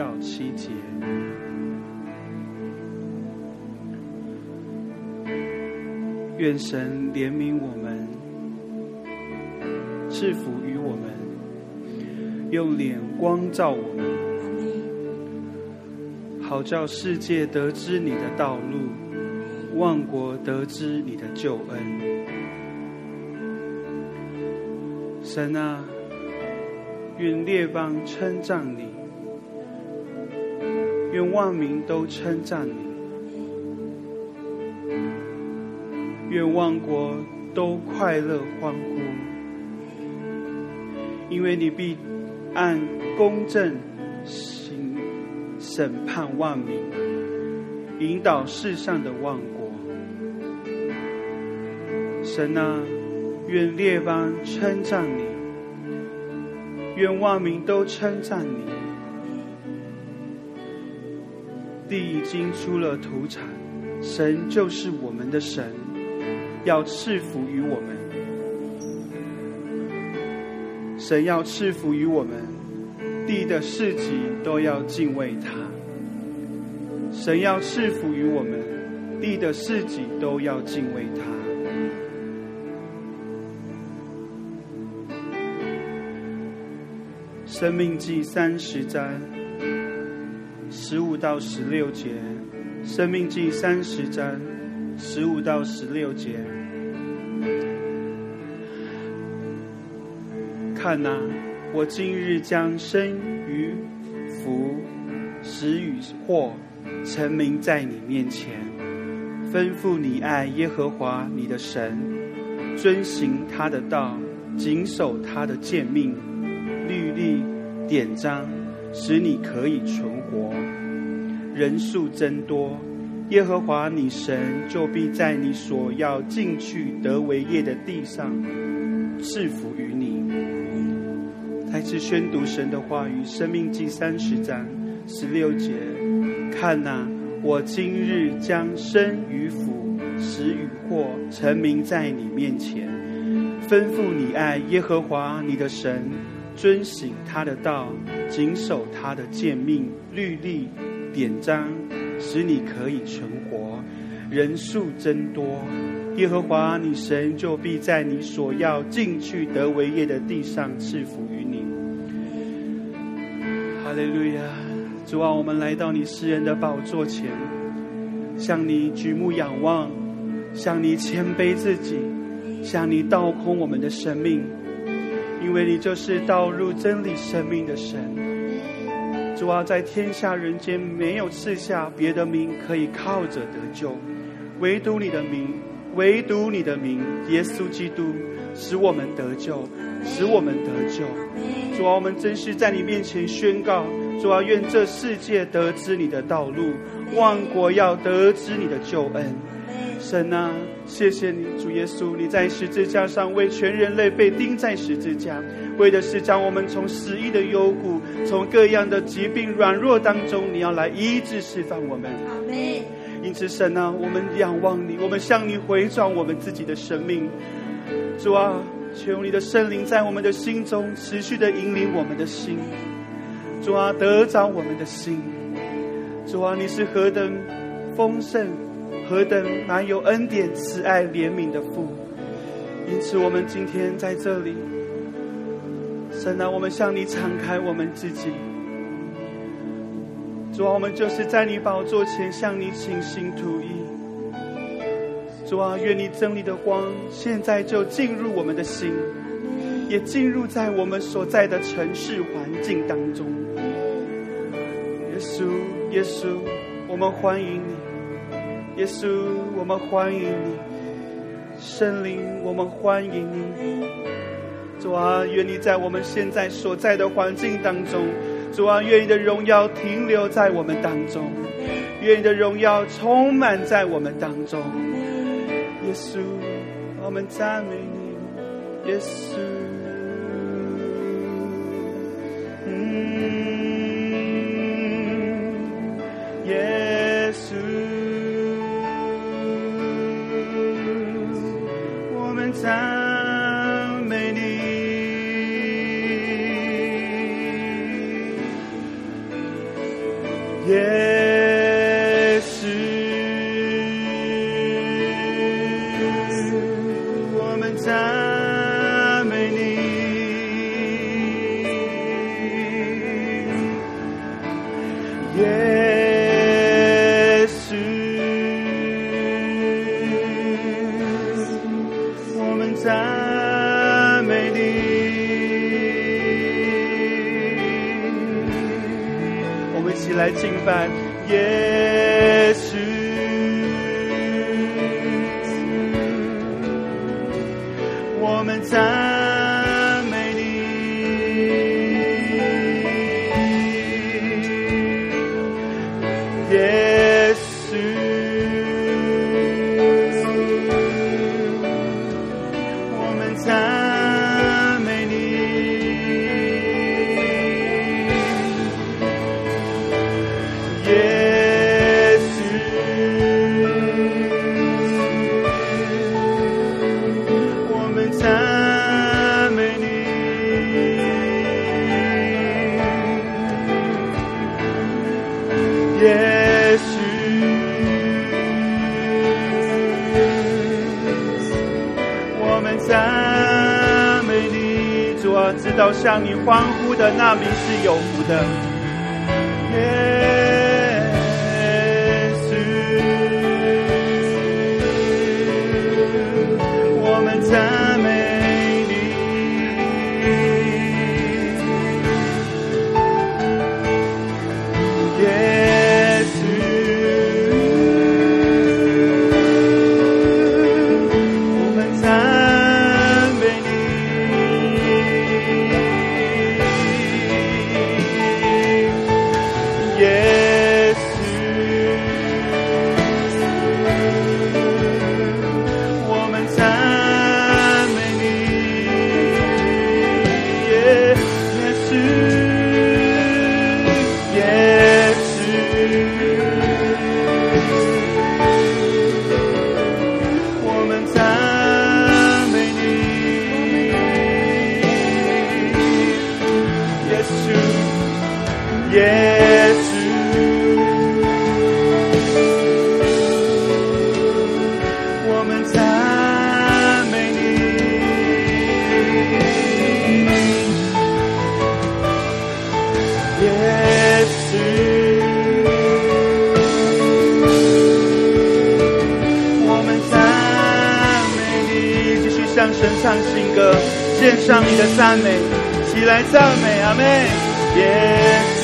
到七节，愿神怜悯我们，赐福于我们，用脸光照我们，好叫世界得知你的道路，万国得知你的救恩。神啊！愿列邦称赞你，愿万民都称赞你，愿万国都快乐欢呼，因为你必按公正行审判万民，引导世上的万国。神啊，愿列邦称赞你。愿万民都称赞你，地已经出了土产，神就是我们的神，要赐福于我们。神要赐福于我们，地的四极都要敬畏他。神要赐福于我们，地的四极都要敬畏他。生命记三十章十五到十六节，《生命记》三十章十五到十六节。看哪，我今日将生与福、死与祸，陈明在你面前，吩咐你爱耶和华你的神，遵行他的道，谨守他的诫命、律例、典章。使你可以存活，人数增多，耶和华你神就必在你所要进去得为业的地上赐福于你。再次宣读神的话语，《生命记》三十章十六节：看哪，我今日将生与福、死与祸陈明在你面前，吩咐你爱耶和华你的神。遵行他的道，谨守他的诫命、律例、典章，使你可以存活，人数增多。耶和华你神就必在你所要进去得为业的地上赐福于你。哈利路亚！主啊，我们来到你诗人的宝座前，向你举目仰望，向你谦卑自己，向你倒空我们的生命。因为你就是道路、真理、生命的神，主啊，在天下人间没有赐下别的名可以靠着得救，唯独你的名，唯独你的名，耶稣基督，使我们得救，使我们得救。主啊，我们真是在你面前宣告，主啊，愿这世界得知你的道路，万国要得知你的救恩。神啊，谢谢你，主耶稣，你在十字架上为全人类被钉在十字架，为的是将我们从死意的幽谷，从各样的疾病软弱当中，你要来医治释放我们。因此，神啊，我们仰望你，我们向你回转我们自己的生命。主啊，求你的圣灵在我们的心中持续的引领我们的心。主啊，得着我们的心。主啊，你是何等丰盛。何等满有恩典、慈爱、怜悯的父！因此，我们今天在这里，神啊，我们向你敞开我们自己。主啊，我们就是在你宝座前向你倾心吐意。主啊，愿你真理的光现在就进入我们的心，也进入在我们所在的城市环境当中。耶稣，耶稣，我们欢迎你。耶稣，我们欢迎你；圣灵，我们欢迎你。主啊，愿你在我们现在所在的环境当中，主啊，愿你的荣耀停留在我们当中，愿你的荣耀充满在我们当中。耶稣，我们赞美你，耶稣。嗯，耶稣 사랑. 也许我们赞美你，主啊，知道向你欢呼的那名是有福的。耶。献上你的赞美，起来赞美，阿妹，耶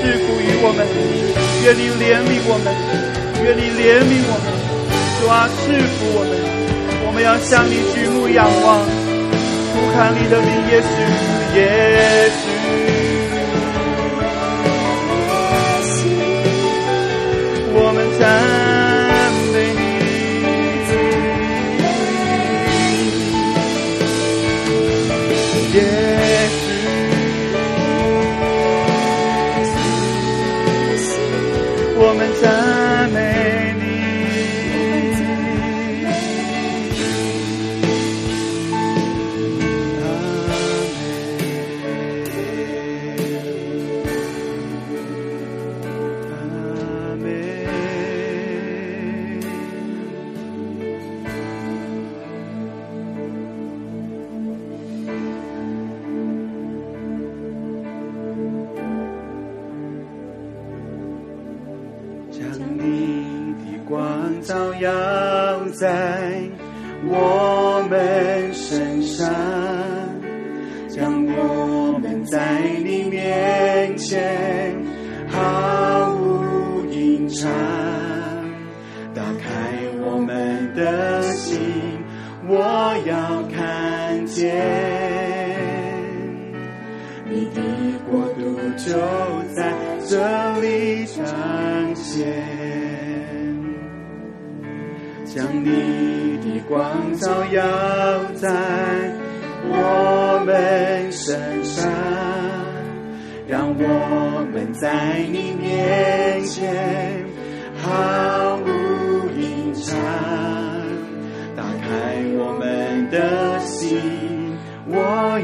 啊，愿你赐福于我们，愿你怜悯我们，愿你怜悯我们，主啊，赐福我们，我们要向你举目仰望，俯瞰你的名，耶稣，耶，time.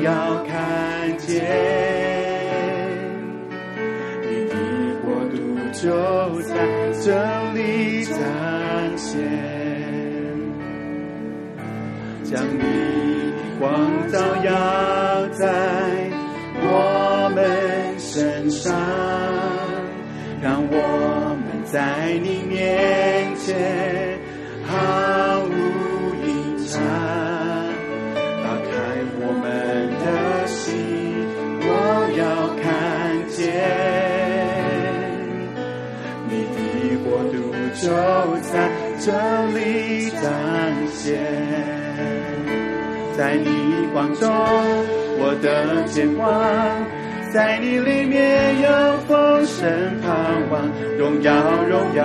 要看见你的国度就在这里展现将你的光照耀在我们身上让我们在你这里展现，在你光中我的牵挂，在你里面有丰盛盼望，荣耀荣耀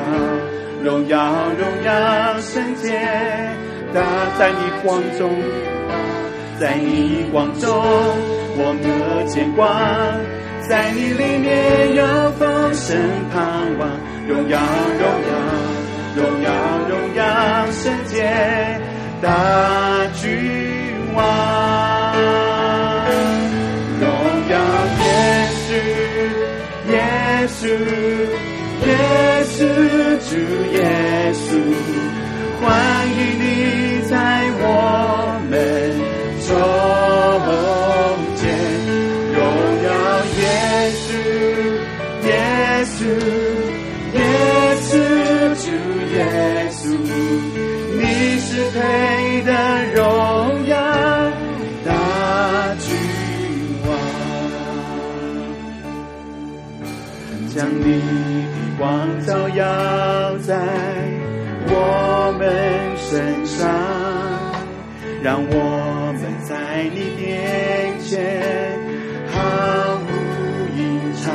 荣耀荣耀圣洁，大在你光中，在你光中我的牵挂，在你里面有丰盛盼望，荣耀荣耀。荣耀荣耀，圣洁大君王，荣耀耶稣，耶稣，耶稣。主耶荣耀大君王，将你的。光照耀在我们身上，让我们在你面前毫无隐藏。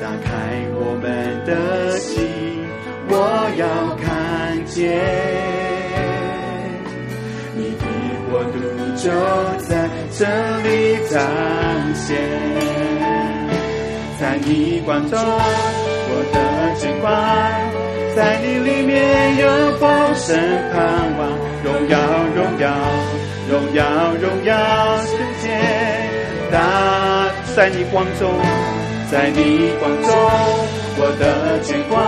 打开我们的心，我要看见就在这里彰显，在你光中。我的见光，在你里面有丰盛盼望，荣耀荣耀荣耀荣耀世界，大在你光中，在你光中，我的见光，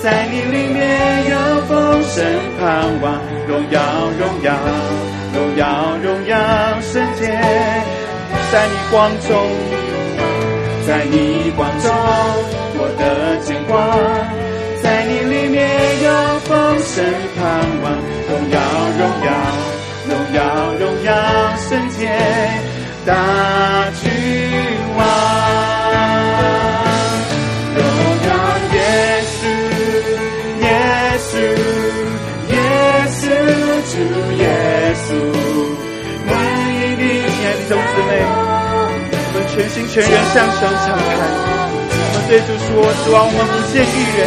在你里面有丰盛盼望，荣耀荣耀荣耀荣耀圣洁，在你光中，在你光中。我的见光，在你里面有丰盛盼望，荣耀荣耀荣耀荣耀圣洁大军稣，欢迎你，亲爱的弟兄姊妹，我们全心全人向神敞开。我们对主说：“主啊，我们不见一人，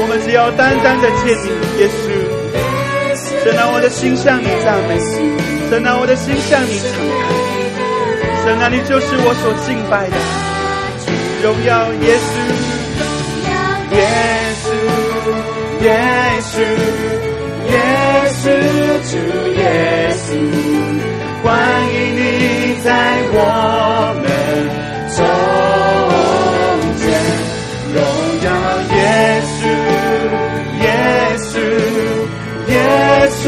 我们只要单单的见你，耶稣。神啊，我的心向你赞美，神啊，我的心向你敞开，神啊，你就是我所敬拜的。荣耀耶稣，耶稣，耶稣，耶耶稣，主耶稣，欢迎你在我们中。”间。荣耀耶稣，耶稣，耶稣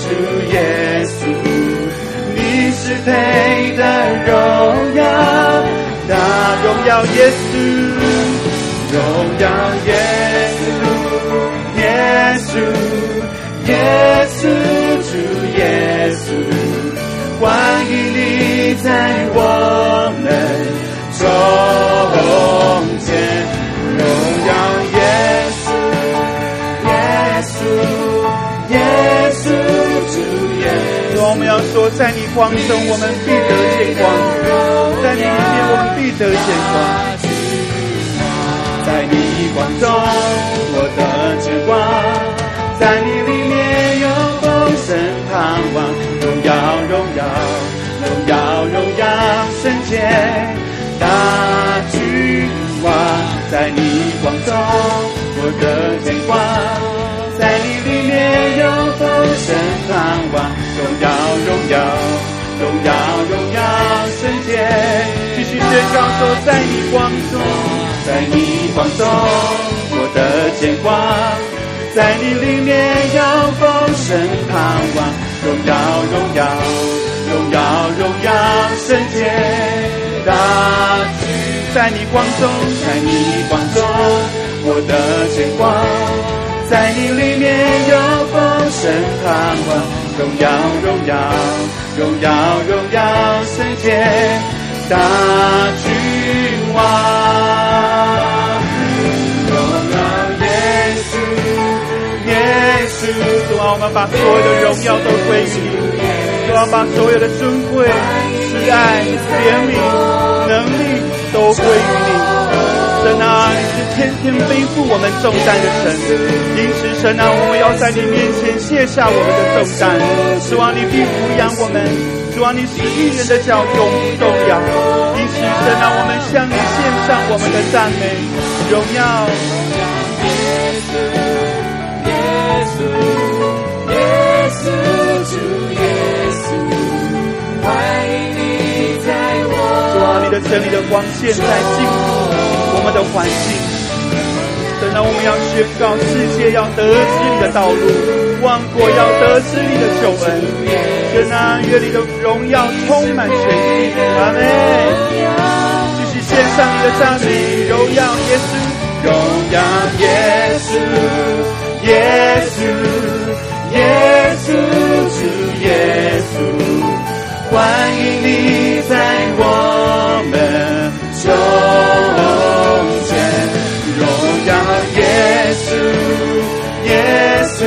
主耶稣，你是配得荣耀，大荣耀耶稣，荣耀耶稣，耶稣，耶稣，主耶稣，欢迎你在我们中间，荣耀耶稣，耶稣。耶稣，主耶稣我们要说，在你光中，我们必得见光；在你里面，我们必得见光。在你光中，盼望。荣耀，荣耀，荣耀，荣耀，圣洁，继续宣告说，在你光中，在你光中，我的牵挂，在你里面有丰盛盼望。荣耀，荣耀，荣耀，荣耀，圣洁，大君，在你光中，在你光中，我的牵挂，在你里面有丰盛盼望。荣耀，荣耀，荣耀，荣耀，圣洁大君王。荣耀耶稣，耶稣，主啊，我们把所有的荣耀都归于你，主啊，把所有的尊贵、慈爱、怜悯、能力都归于你。神啊，你是天天背负我们重担的神，因此神啊，我们要在你面前卸下我们的重担，希望你必抚养我们，希望你使一人的脚永不动摇。因此神啊，我们向你献上我们的赞美、荣耀。耶稣，耶稣，耶稣，主耶稣，欢迎你在我。主啊，你的真理的光线在进入。的环境，神啊，我们要宣告世界要得知你的道路，万国要得知你的救恩。愿那愿你的荣耀充满全地。阿门。继续献上你的赞美，荣耀耶稣，荣耀耶稣，耶稣，耶稣，主耶稣，欢迎你在我们中。耶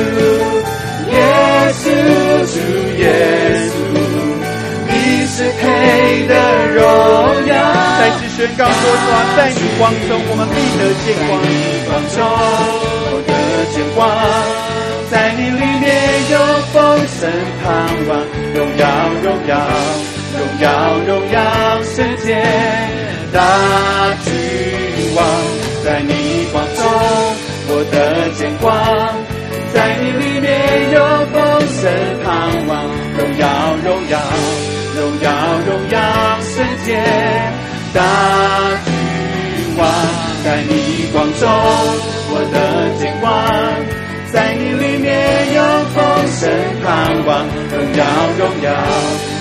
稣，主耶稣，你是配得荣耀。再次宣告说：说在你光中，我们必得见光。在你光中，我的见光，在你里面有丰盛盼望。荣耀，荣耀，荣耀，荣耀，世界大君王，在你光中，我的见光。在你里面有丰盛盼望，荣耀荣耀荣耀荣耀世界大君王，在你光中我的见光，在你里面有丰盛盼望，荣耀荣耀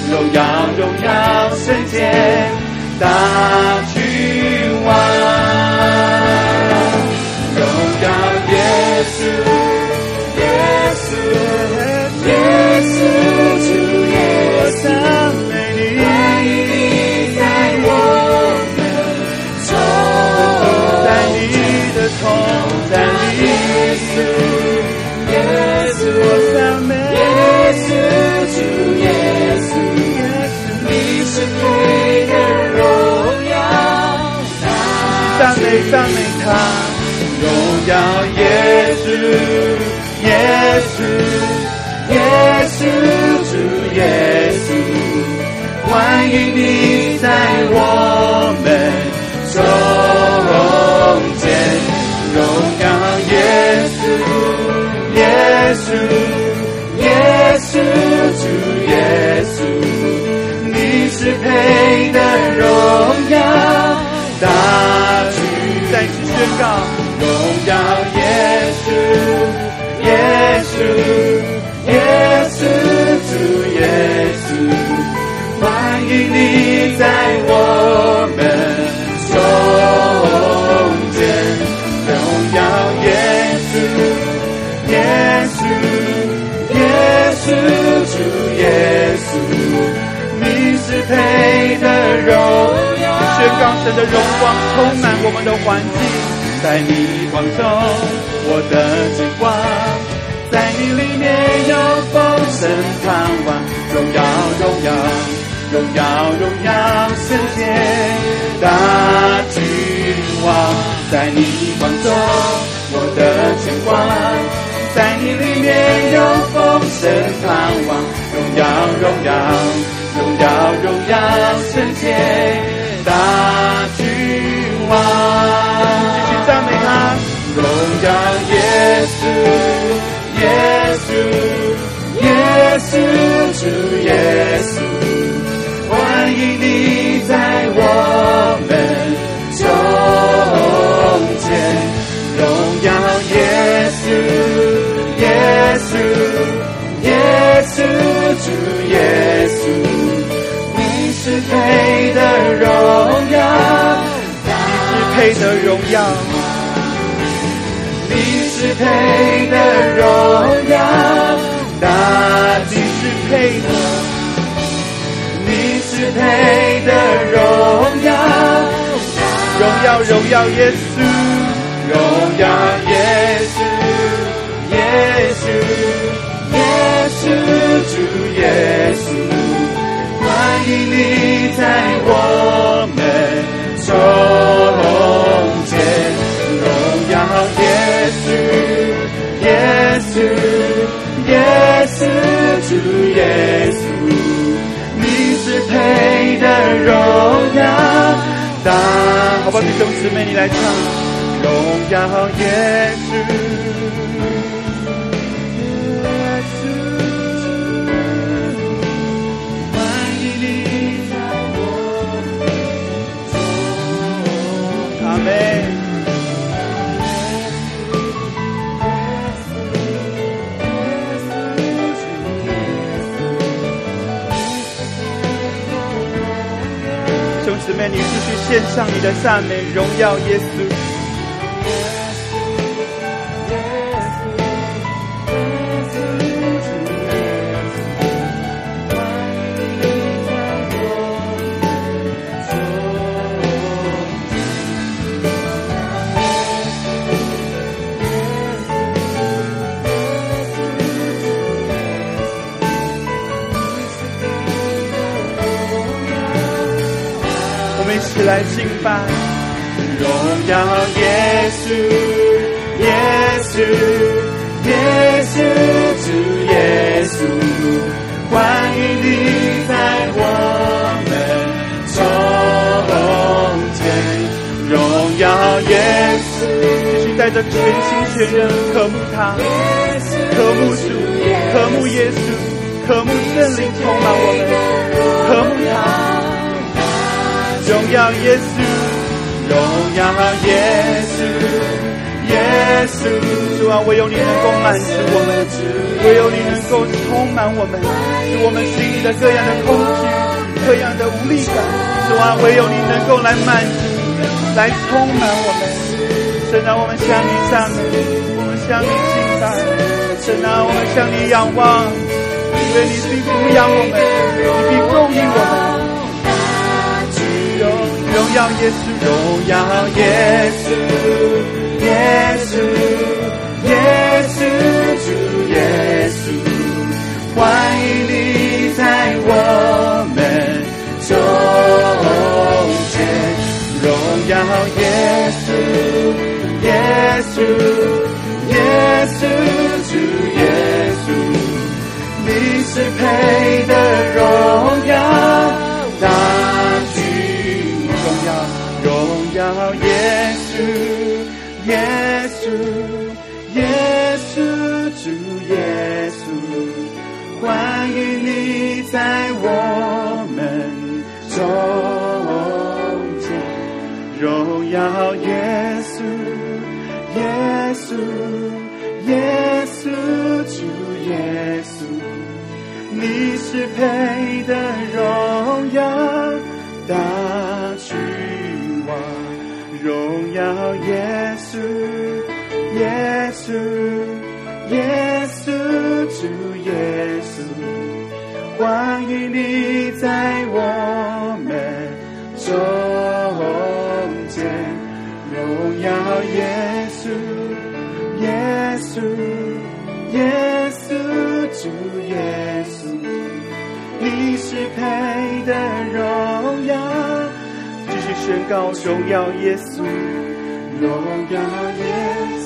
荣耀荣耀世界大君王，荣耀耶稣。赞美他，荣耀耶稣，耶稣，耶稣，主耶稣，欢迎你在我们中间。荣耀耶稣，耶稣，耶稣，主耶稣，你是配得荣耀大。再次宣告，荣耀耶稣，主耶稣主耶稣，欢迎你在我们中间，荣耀耶稣耶稣耶稣主耶稣，你是配得荣耀，宣告神的荣光充满我们的环境，在你光中我的极光。在你里面有丰盛盼望，荣耀荣耀荣耀荣耀圣洁大君王，在你光中，我的见光，在你里面有丰盛盼望，荣耀荣耀荣耀荣耀圣洁。大君王，继续赞美他，荣耀耶稣，耶稣，耶稣，主耶稣，欢迎你在我们中间，荣耀耶稣，耶稣，耶稣，主耶稣。你是配的荣耀，你是配的荣耀，是配的荣耀，大地是配的，你是配的荣耀，荣耀荣耀耶稣，荣耀耶稣，耶稣，耶稣，主耶稣。欢迎你在我主耶稣，你是配得荣耀大。好吧，弟兄姊妹，你来唱，荣耀耶稣。你继续献上你的赞美荣耀耶稣。稣，耶稣，耶稣，主耶稣，欢迎你在我们中间。荣耀耶稣，继续带着全心全人渴慕他，渴慕主，渴慕耶稣，渴慕圣灵充满我们，渴慕他。荣耀耶稣，荣耀耶稣，耶稣，主啊，唯有你能够满足我们，唯有你能够充满我们，使我们心里的各样的空虚、各样的无力感，主啊，唯有你能够来满足、来充满我们。神啊，我们向你赞美，我们向你敬拜，神啊，我们向你仰望，因为你必抚养我们，你必供应我们。荣耀耶稣，荣耀耶稣，耶稣，耶稣，主耶稣，欢迎你在我们中间。荣耀耶稣，耶稣，耶稣，主耶稣，你是配得荣耀。耶稣，耶稣，耶稣，主耶稣，欢迎你在我们中间。荣耀耶稣，耶稣，耶稣，主耶稣，你是配得荣耀耶稣，耶稣，耶稣，主耶稣，欢迎你在我们中间。荣耀耶稣，耶稣，耶稣，主耶稣，你是配得荣耀。宣告荣耀耶稣，荣耀耶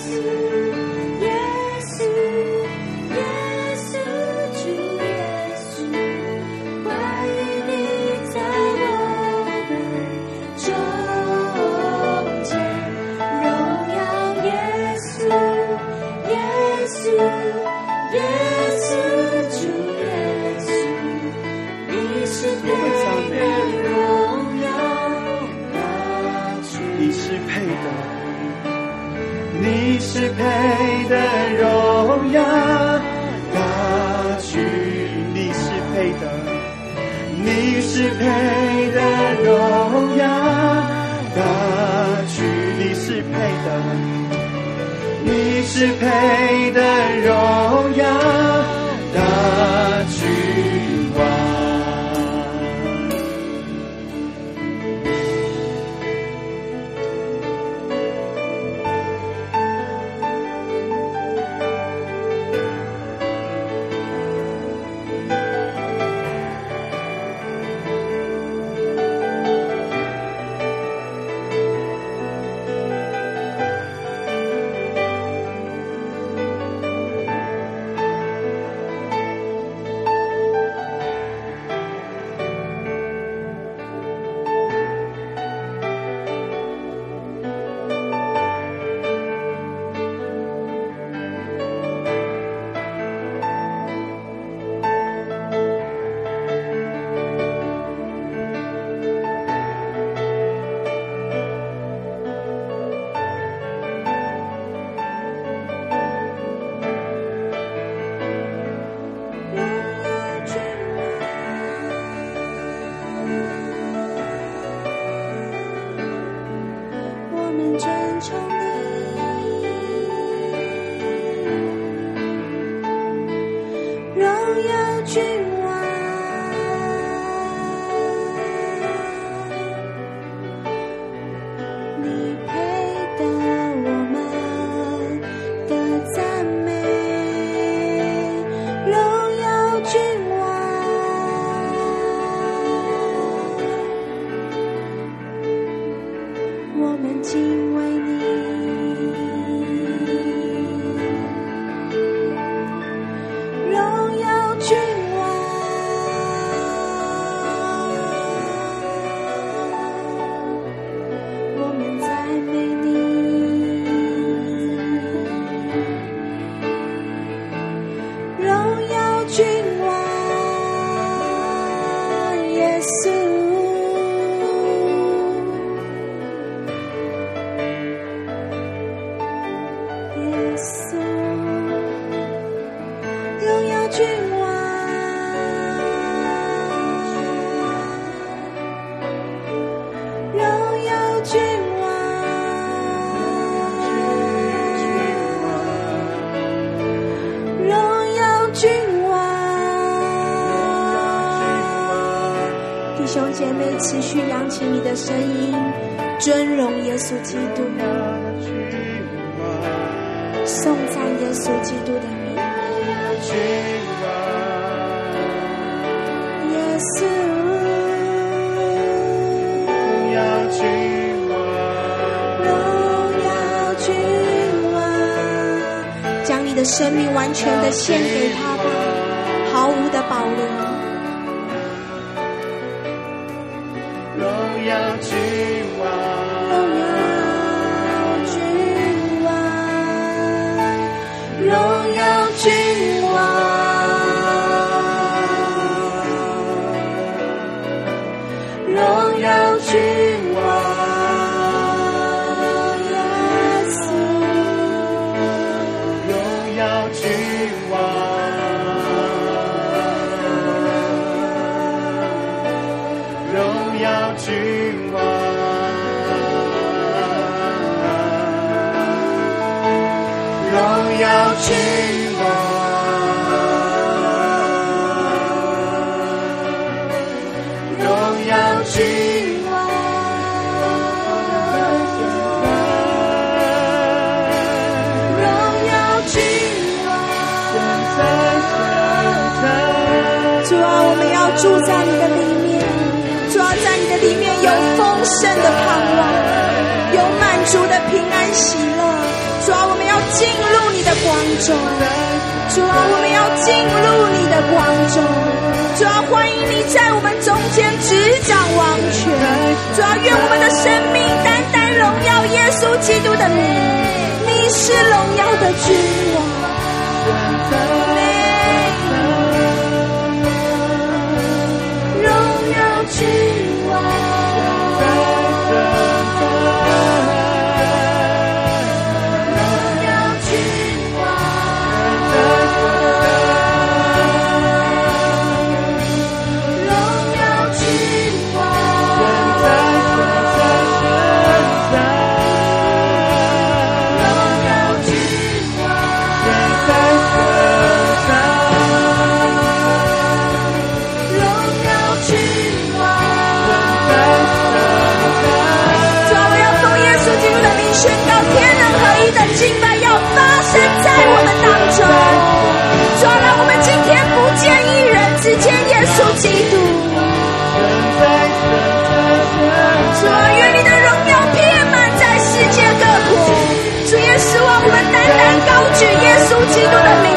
配的荣耀大君，你是配的，你是配的荣耀大君，你是配的，你是配的荣生命完全的献给他吧毫无的保留。荣耀是荣耀的局基督的灵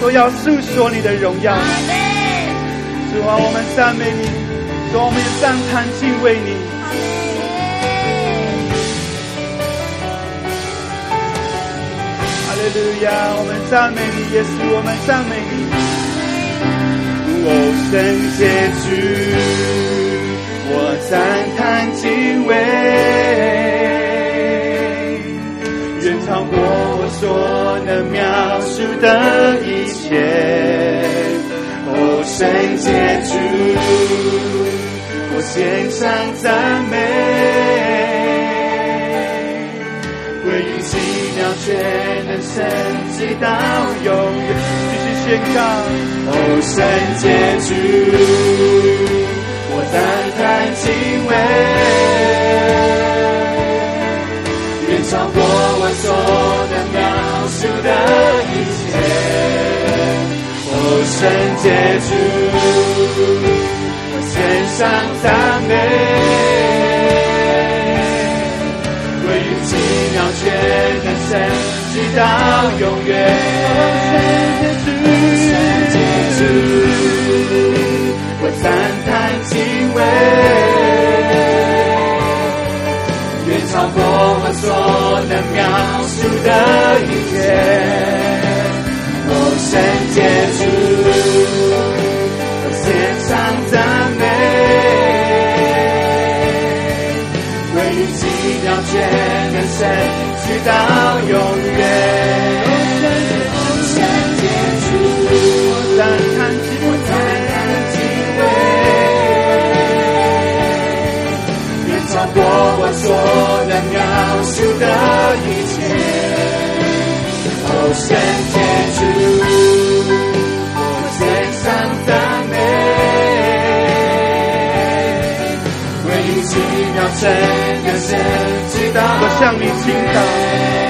都要诉说你的荣耀，主啊，我们赞美你，主啊，我们赞叹敬畏你。哈利路亚，我们赞美你，耶稣，我们赞美你。哦，圣洁主，我赞叹敬畏，的一切。哦，圣洁主，我献上赞美，归于奇妙全能神直到永远。继续宣告，哦，圣洁主，我赞叹敬畏，远超过圣洁主，我献上赞美，归于奇妙全能神，直到永远。圣洁主，我赞叹敬畏，远超过我所能描述的一切。哦，圣洁主，奇妙全能神，直到永远。圣洁主，我赞叹敬畏，远。超过我所能描述的一切。哦，圣洁。主，妙真跟神直到我向你倾倒，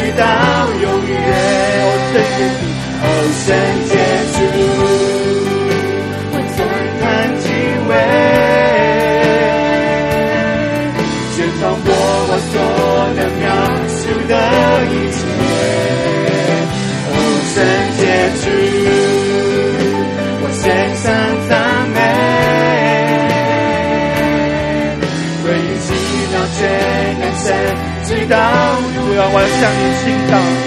直到永远。哦，圣洁主。哦，圣洁主，我赞叹敬畏，远超过我所能描述的一切。哦，圣洁主，我献上赞美，归于奇妙全能神，直到主要我向你倾倒。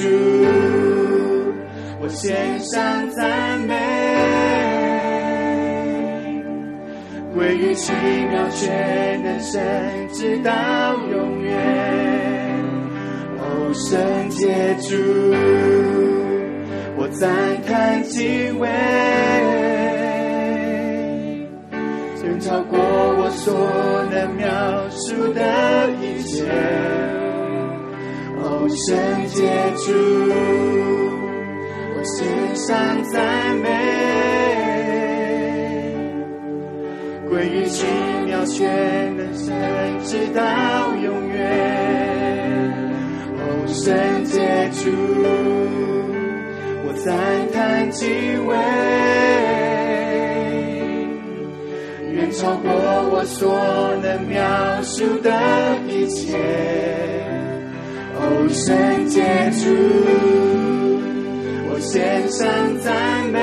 主，我献上赞美，归于奇妙全能神，直到永远。哦，圣洁主，我赞叹敬畏，远超过我所能描述的一切。哦，圣洁主，我献上赞美，归于奇妙全能神，直到永远。哦，圣洁主，我赞叹敬畏，远超过我所能描述的一切。哦，圣洁主，我献上赞美，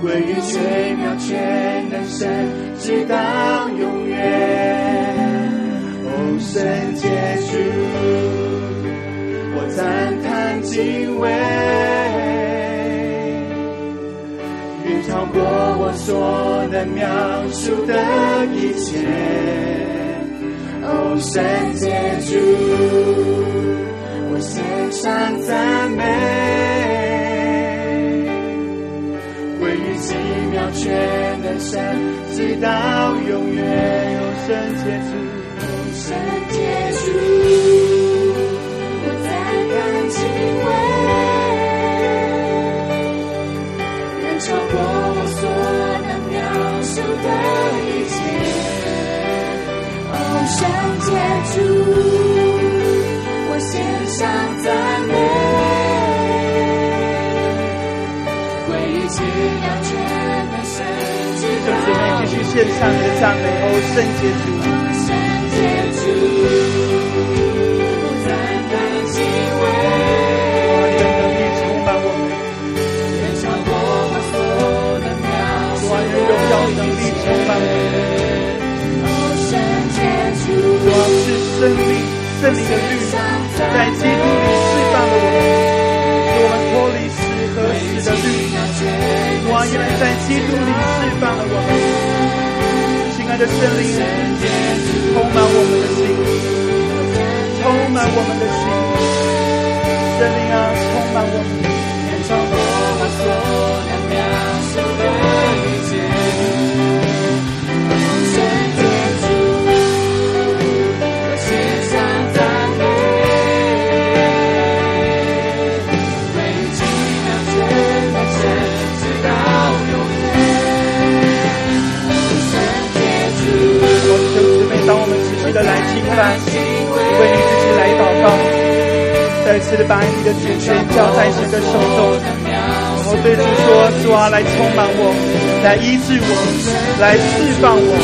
归于奇妙全能神，直到永远。哦，圣洁主，我赞叹敬畏，远超过我所能描述的一切。哦，圣洁主，我献上赞美，归于奇妙全能神，直到永远。哦，圣洁主，圣洁主，我赞叹敬畏，远超过我所能描述的一切。圣洁主，我献上赞美，归于奇妙全能神，直到永远。弟兄姊妹继续献上你的赞美，哦，圣洁主，圣洁主，我赞叹敬畏，你的能力充满我们，远超过我所能描述的，你荣耀能力充满我们。啊，是圣灵，圣灵的律在基督里释放了我们，使我们脱离死和死的律。主啊，原来在基督里释放了我们。亲爱的圣灵，充满我们的心，充满我们的心。圣灵啊，充满我们的，的手中，然后对主说：主啊，来充满我，来医治我，来释放我。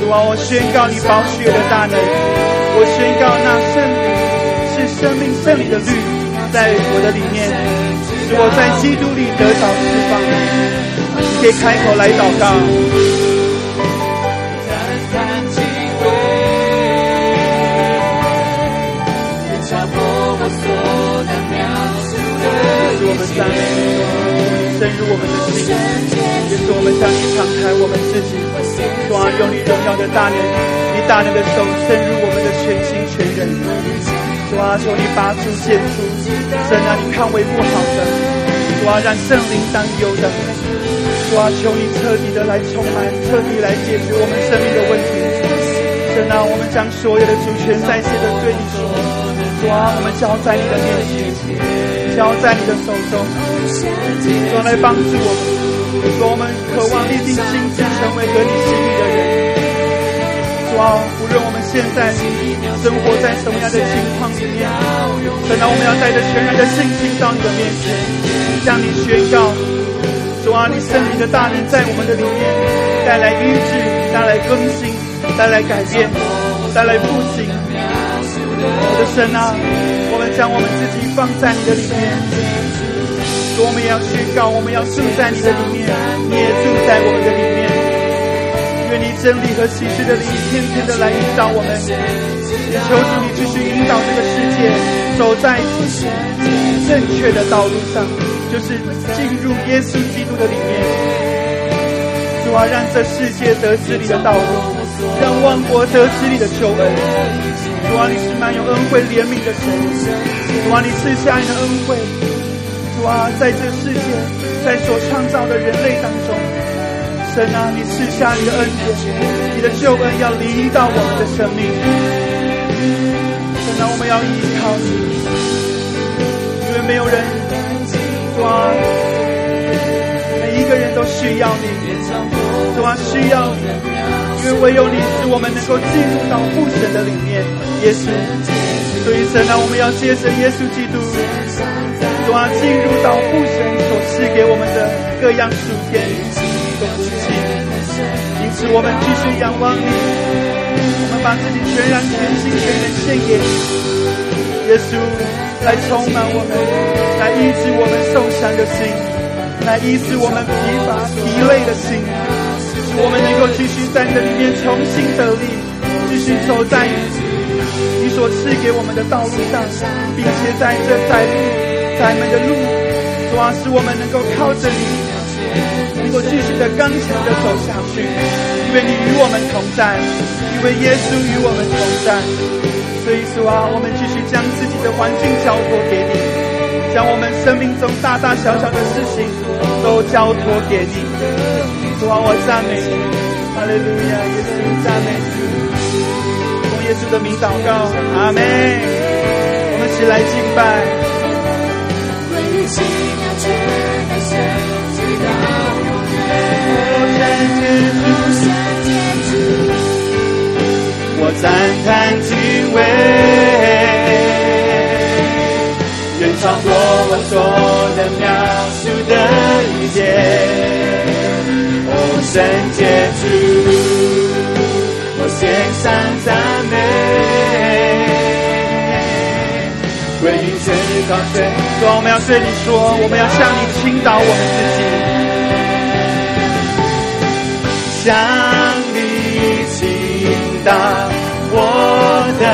主啊，我宣告你宝血的大能，我宣告那圣灵是生命圣灵的律在我的里面，使我在基督里得到释放。你可以开口来祷告。我们的心，也是我们向你敞开我们自己，主啊，用你荣耀的大能，你大能的手伸入我们的全心全人，主啊，求你拔出剑出，神啊，你看为不好的，主啊，让圣灵担忧的，主啊，求你彻底的来充满，彻底来解决我们生命的问题，神啊，我们将所有的主权再次的对你说，主啊，我们交在你的面前。交在你的手中，主来帮助我们，主我们渴望立定心志，成为和你心意的人。主啊，无论我们现在生活在什么样的情况里面，神啊，我们要带着全然的信心到你的面前，向你宣告，主啊，你圣灵的大能在我们的里面带来医治，带来更新，带来改变，带来复兴。我的神啊，将我们自己放在你的里面，我们要宣告，我们要住在你的里面，你也住在我们的里面。愿你真理和启示的灵天天的来引导我们，也求主你继续引导这个世界走在正确的道路上，就是进入耶稣基督的里面。主啊，让这世界得知你的道路，让万国得知你的求恩。主啊，你是满有恩惠怜悯的神。主啊，你赐下你的恩惠。主啊，在这世界，在所创造的人类当中。神啊，你赐下你的恩典，你的救恩要临到我们的生命。神啊，我们要依靠你，因为没有人，主啊，每一个人都需要你，主啊，需要你，因为唯有你使我们能够进入到父神的里面，耶稣。所以神啊，我们要接着耶稣基督，主啊，进入到父神所赐给我们的各样属天。福气，因此我们继续仰望你，我们把自己全然、全心、全人献给你，耶稣，来充满我们，来医治我们受伤的心，来医治我们疲乏、疲累的心，我们能够继续在这里面重新得力，继续走在你所赐给我们的道路上，并且在这窄路、窄门的路，主啊，使我们能够靠着你。能够继续的刚强的走下去，因为你与我们同在，因为耶稣与我们同在。所以说啊，我们继续将自己的环境交托给你，将我们生命中大大小小的事情都交托给你。主啊，我赞美你，哈利路亚，耶稣赞美你，奉耶稣的名祷告，阿门。我们一起来敬拜。我赞叹敬畏，远超过我所能描述的一切。哦，圣洁主，我献上赞美，归于全日高声。说，我们要对你说，我们要向你倾倒我们自己。向你倾倒我的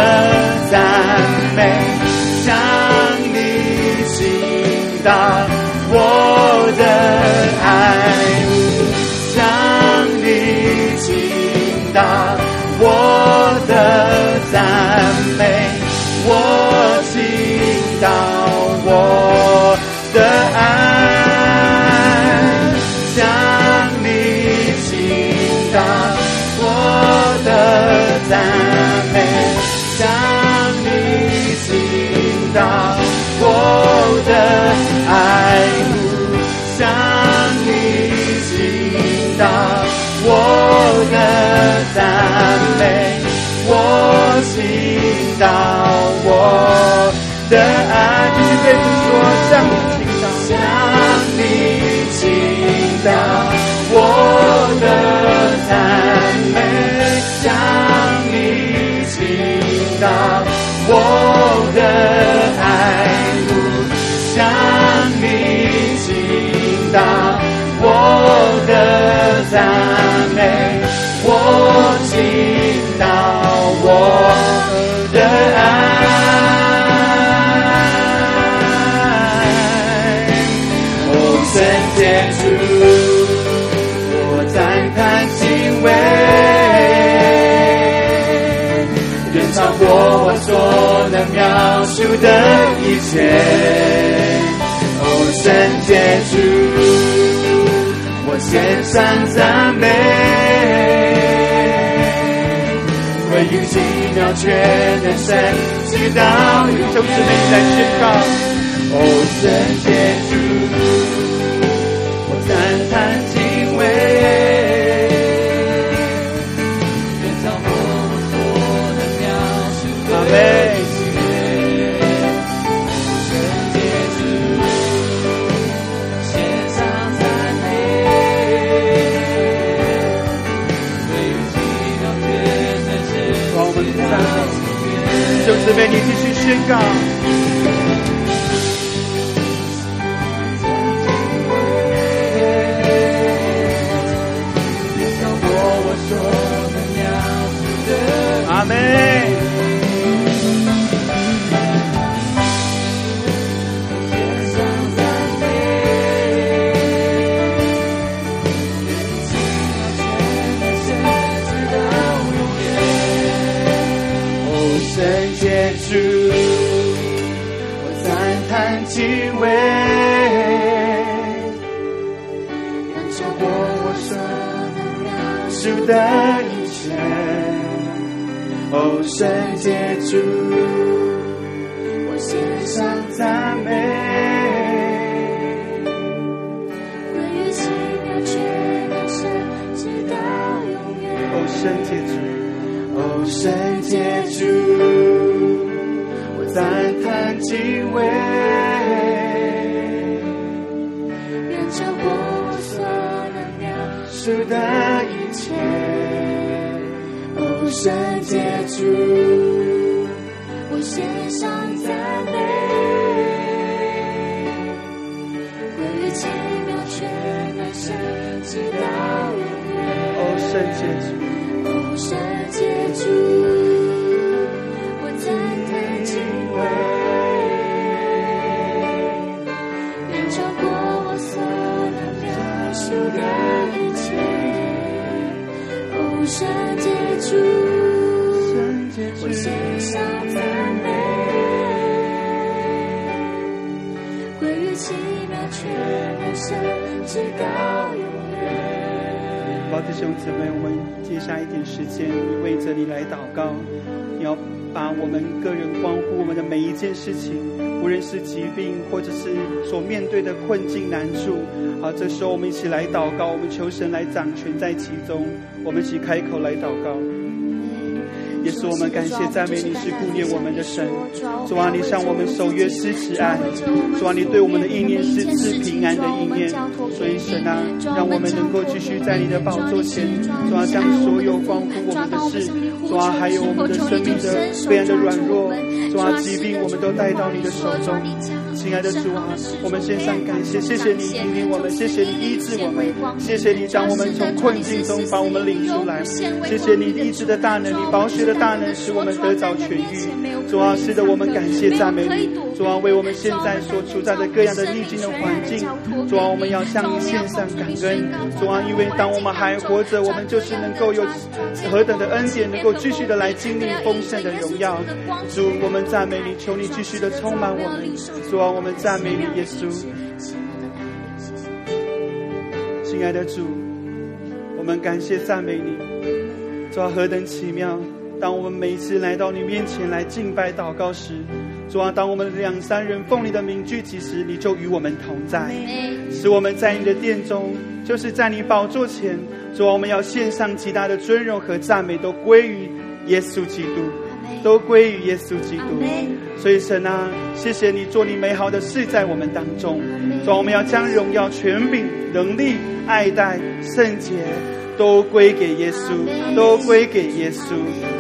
能描述的一切，哦，圣洁主，我献上赞美，归于奇妙全能神，直到永生之美在宣告，哦，圣洁主，备你继续宣告。事情，无论是疾病，或者是所面对的困境难处，好，这时候我们一起来祷告，我们求神来掌权在其中，我们一起开口来祷告。也是我们感谢赞美你，是顾念我们的神。主啊，你向我们守约施慈爱。主啊，你对我们的意念是赐平安的意念。所以神啊，让我们能够继续在你的宝座前。主啊，将所有关乎我们的事，主啊，还有我们的生命的非常的软弱，抓，疾病我们都带到你的手中。亲爱的主啊，我们献上感谢，谢谢你引领我们，谢谢你医治我们，谢谢你将我们从困境中把我们领出来，谢谢你医治的大能，你保血的大能使我们得着痊愈。主啊，是的，我们感谢赞美你。主啊，为我们现在所处在的各样的逆境的环境，主啊，我们要向你献上感恩。主啊，因为当我们还活着，我们就是能够有何等的恩典，能够继续的来经历丰盛的荣耀。主，我们赞美你，求你继续的充满我们。主啊，我们赞美你，耶稣。亲爱的主，我们感谢赞美你。主啊，何等奇妙！当我们每一次来到你面前来敬拜祷告时，主啊，当我们两三人奉你的名聚集时，你就与我们同在，使我们在你的殿中，就是在你宝座前。主啊，我们要献上极大的尊荣和赞美，都归于耶稣基督，都归于耶稣基督。所以神啊，谢谢你做你美好的事在我们当中。主啊，我们要将荣耀、权柄、能力、爱戴、圣洁。都归给耶稣，都归给耶稣，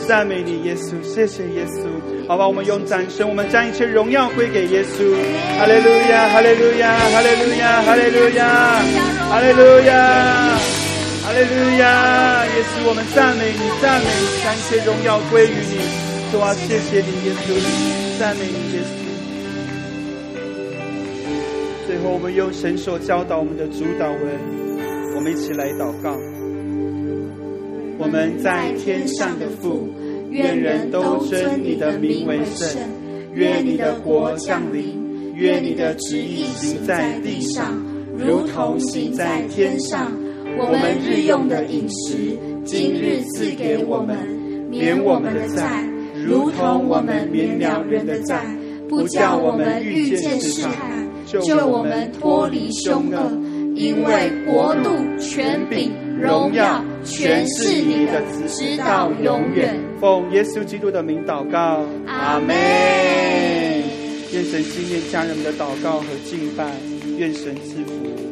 赞美你耶稣，谢谢耶稣。好吧，我们用掌声，我们将一切荣耀归给耶稣。哈利路亚，哈利路亚，哈利路亚，哈利路亚，哈利路亚，哈利路亚。耶稣，我们赞美你，赞美你，将一切荣耀归于你。主啊，谢谢你，耶稣，赞美你，耶稣。最后，我们用神所教导我们的主祷文，我们一起来祷告。我们在天上的父，愿人都尊你的名为圣。愿你的国降临，愿你的旨意行在地上，如同行在天上。我们日用的饮食，今日赐给我们，免我们的债，如同我们免了人的债，不叫我们遇见试探，救我们脱离凶恶，因为国度、权柄、荣耀。全是你的，直到永远。奉耶稣基督的名祷告，阿门。愿神纪念家人们的祷告和敬拜，愿神赐福。